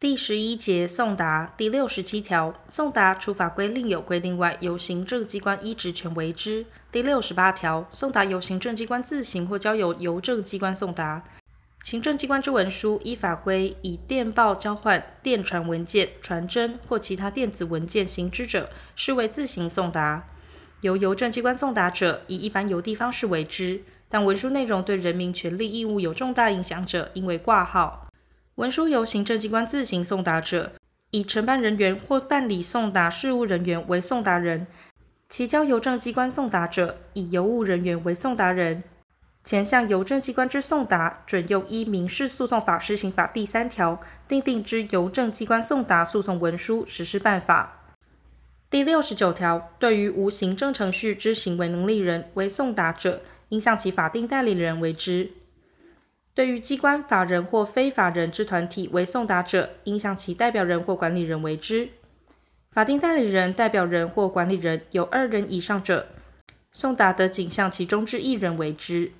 第十一节送达第六十七条，送达除法规另有规定外，由行政机关依职权为之。第六十八条，送达由行政机关自行或交由邮政机关送达。行政机关之文书，依法规以电报交换、电传文件、传真或其他电子文件行之者，视为自行送达；由邮政机关送达者，以一般邮递方式为之。但文书内容对人民权利义务有重大影响者，应为挂号。文书由行政机关自行送达者，以承办人员或办理送达事务人员为送达人；其交邮政机关送达者，以邮务人员为送达人。前项邮政机关之送达，准用依《民事诉讼法施行法》第三条订定之邮政机关送达诉讼文书实施办法。第六十九条，对于无行政程序之行为能力人为送达者，应向其法定代理人为之。对于机关、法人或非法人之团体为送达者，应向其代表人或管理人为之。法定代理人、代表人或管理人有二人以上者，送达得仅向其中之一人为之。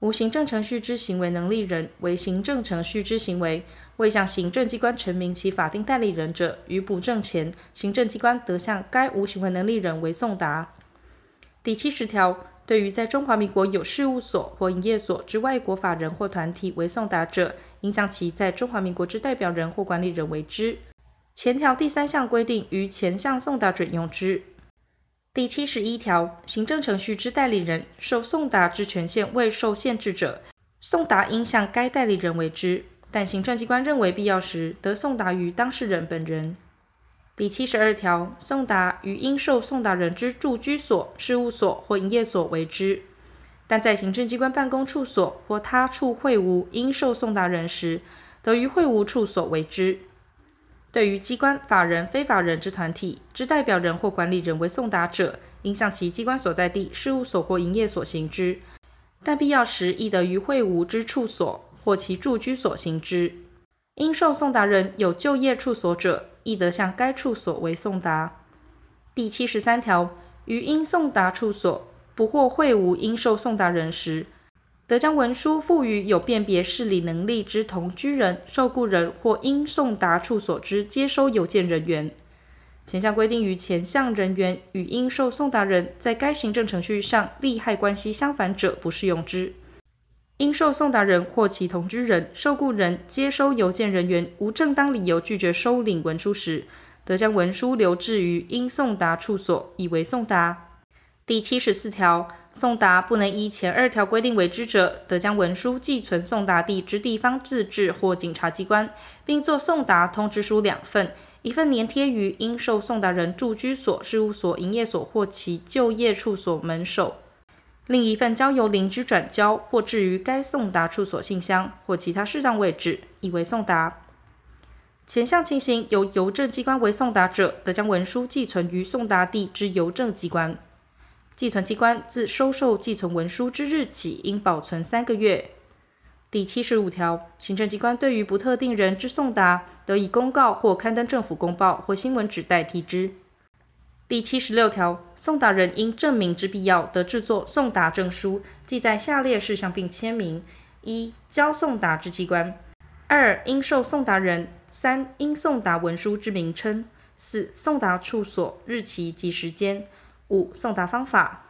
无行政程序之行为能力人为行政程序之行为，未向行政机关陈明其法定代理人者，于补正前，行政机关得向该无行为能力人为送达。第七十条。对于在中华民国有事务所或营业所之外国法人或团体为送达者，应向其在中华民国之代表人或管理人为之。前条第三项规定于前项送达准用之。第七十一条，行政程序之代理人受送达之权限未受限制者，送达应向该代理人为之，但行政机关认为必要时，得送达于当事人本人。第七十二条，送达于应受送达人之住居所、事务所或营业所为之，但在行政机关办公处所或他处会无应受送达人时，得于会无处所为之。对于机关、法人、非法人之团体之代表人或管理人为送达者，应向其机关所在地、事务所或营业所行之，但必要时亦得于会无之处所或其住居所行之。应受送达人有就业处所者，亦得向该处所为送达。第七十三条，于应送达处所不获会无应受送达人时，得将文书付予有辨别事理能力之同居人、受雇人或应送达处所之接收邮件人员。前项规定与前项人员与应受送达人在该行政程序上利害关系相反者，不适用之。应受送达人或其同居人、受雇人接收邮件人员无正当理由拒绝收领文书时，得将文书留置于应送达处所，以为送达。第七十四条，送达不能依前二条规定为之者，得将文书寄存送达地之地方自治或警察机关，并作送达通知书两份，一份粘贴于应受送达人住居所、事务所、营业所或其就业处所门首。另一份交由邻居转交或置于该送达处所信箱或其他适当位置，以为送达。前项情形由邮政机关为送达者，得将文书寄存于送达地之邮政机关。寄存机关自收受寄存文书之日起，应保存三个月。第七十五条，行政机关对于不特定人之送达，得以公告或刊登政府公报或新闻纸代替之。第七十六条，送达人应证明之必要，得制作送达证书，记载下列事项并签名：一、交送达之机关；二、应受送达人；三、应送达文书之名称；四、送达处所、日期及时间；五、送达方法。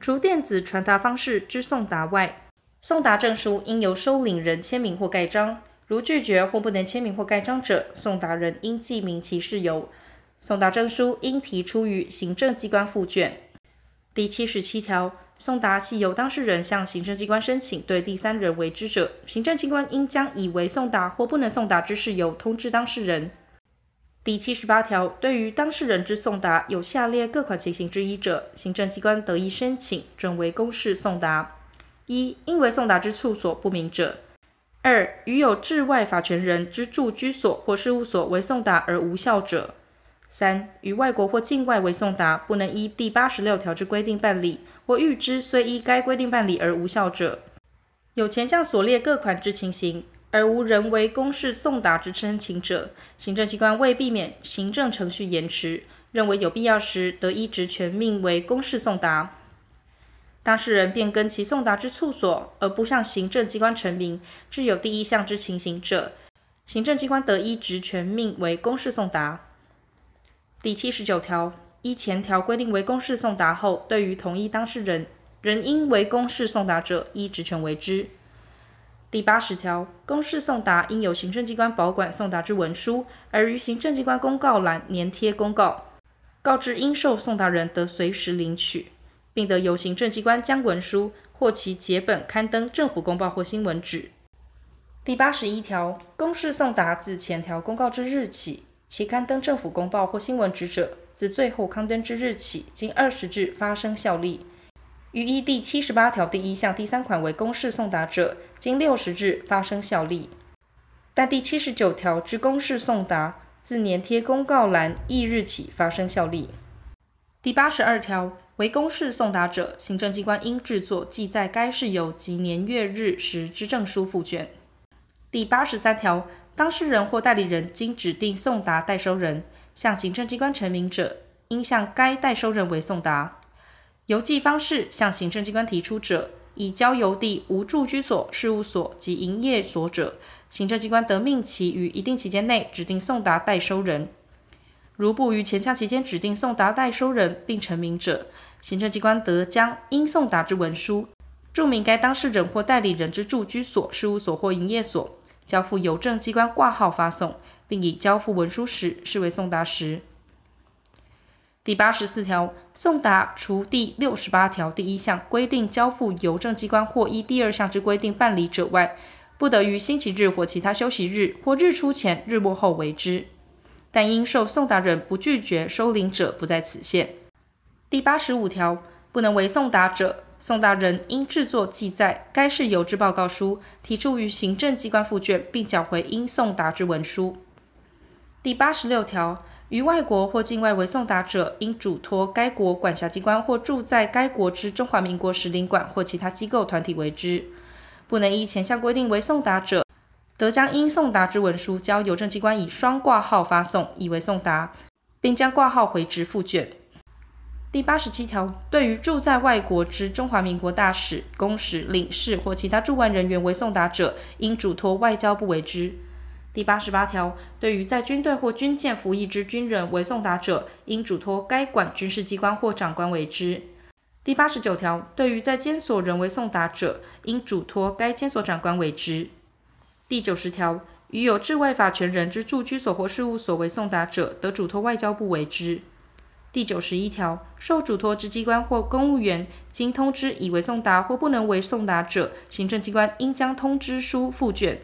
除电子传达方式之送达外，送达证书应由收领人签名或盖章。如拒绝或不能签名或盖章者，送达人应记明其事由。送达证书应提出于行政机关附卷。第七十七条，送达系由当事人向行政机关申请对第三人为之者，行政机关应将以为送达或不能送达之事由通知当事人。第七十八条，对于当事人之送达有下列各款情形之一者，行政机关得以申请准为公事送达：一、应为送达之处所不明者；二、与有治外法权人之住居所或事务所为送达而无效者。三、于外国或境外为送达，不能依第八十六条之规定办理，或预知虽依该规定办理而无效者，有前项所列各款之情形，而无人为公事送达之申请者，行政机关为避免行政程序延迟，认为有必要时，得依职权命为公事送达。当事人变更其送达之处所，而不向行政机关陈明，致有第一项之情形者，行政机关得依职权命为公示送达。第七十九条，依前条规定为公示送达后，对于同一当事人，仍应为公示送达者，依职权为之。第八十条，公示送达应由行政机关保管送达之文书，而于行政机关公告栏粘贴公告，告知应受送达人得随时领取，并得由行政机关将文书或其结本刊登政府公报或新闻纸。第八十一条，公示送达自前条公告之日起，其刊登政府公报或新闻纸者，自最后刊登之日起，经二十日发生效力。于依第七十八条第一项第三款为公示送达者，经六十日发生效力。但第七十九条之公示送达，自粘贴公告栏翌日起发生效力。第八十二条，为公示送达者，行政机关应制作记载该事由及年月日时之证书附卷。第八十三条，当事人或代理人经指定送达代收人，向行政机关陈明者，应向该代收人为送达。邮寄方式向行政机关提出者，以交邮地无住居所、事务所及营业所者，行政机关得命其于一定期间内指定送达代收人。如不于前项期间指定送达代收人并陈明者，行政机关得将应送达之文书，注明该当事人或代理人之住居所、事务所或营业所。交付邮政机关挂号发送，并以交付文书时视为送达时。第八十四条，送达除第六十八条第一项规定交付邮政机关或依第二项之规定办理者外，不得于星期日或其他休息日或日出前、日没后为之。但因受送达人不拒绝收领者，不在此限。第八十五条，不能为送达者。送达人应制作记载该事由之报告书，提出于行政机关附卷，并缴回应送达之文书。第八十六条，于外国或境外为送达者，应嘱托该国管辖机关或驻在该国之中华民国使领馆或其他机构团体为之。不能依前项规定为送达者，得将应送达之文书交邮政机关以双挂号发送，以为送达，并将挂号回执附卷。第八十七条，对于驻在外国之中华民国大使、公使、领事或其他驻外人员为送达者，应嘱托外交部为之。第八十八条，对于在军队或军舰服役之军人为送达者，应嘱托该管军事机关或长官为之。第八十九条，对于在监所人为送达者，应嘱托该监所长官为之。第九十条，于有治外法权人之住居所或事务所为送达者，得嘱托外交部为之。第九十一条，受嘱托之机关或公务员，经通知已为送达或不能为送达者，行政机关应将通知书附卷。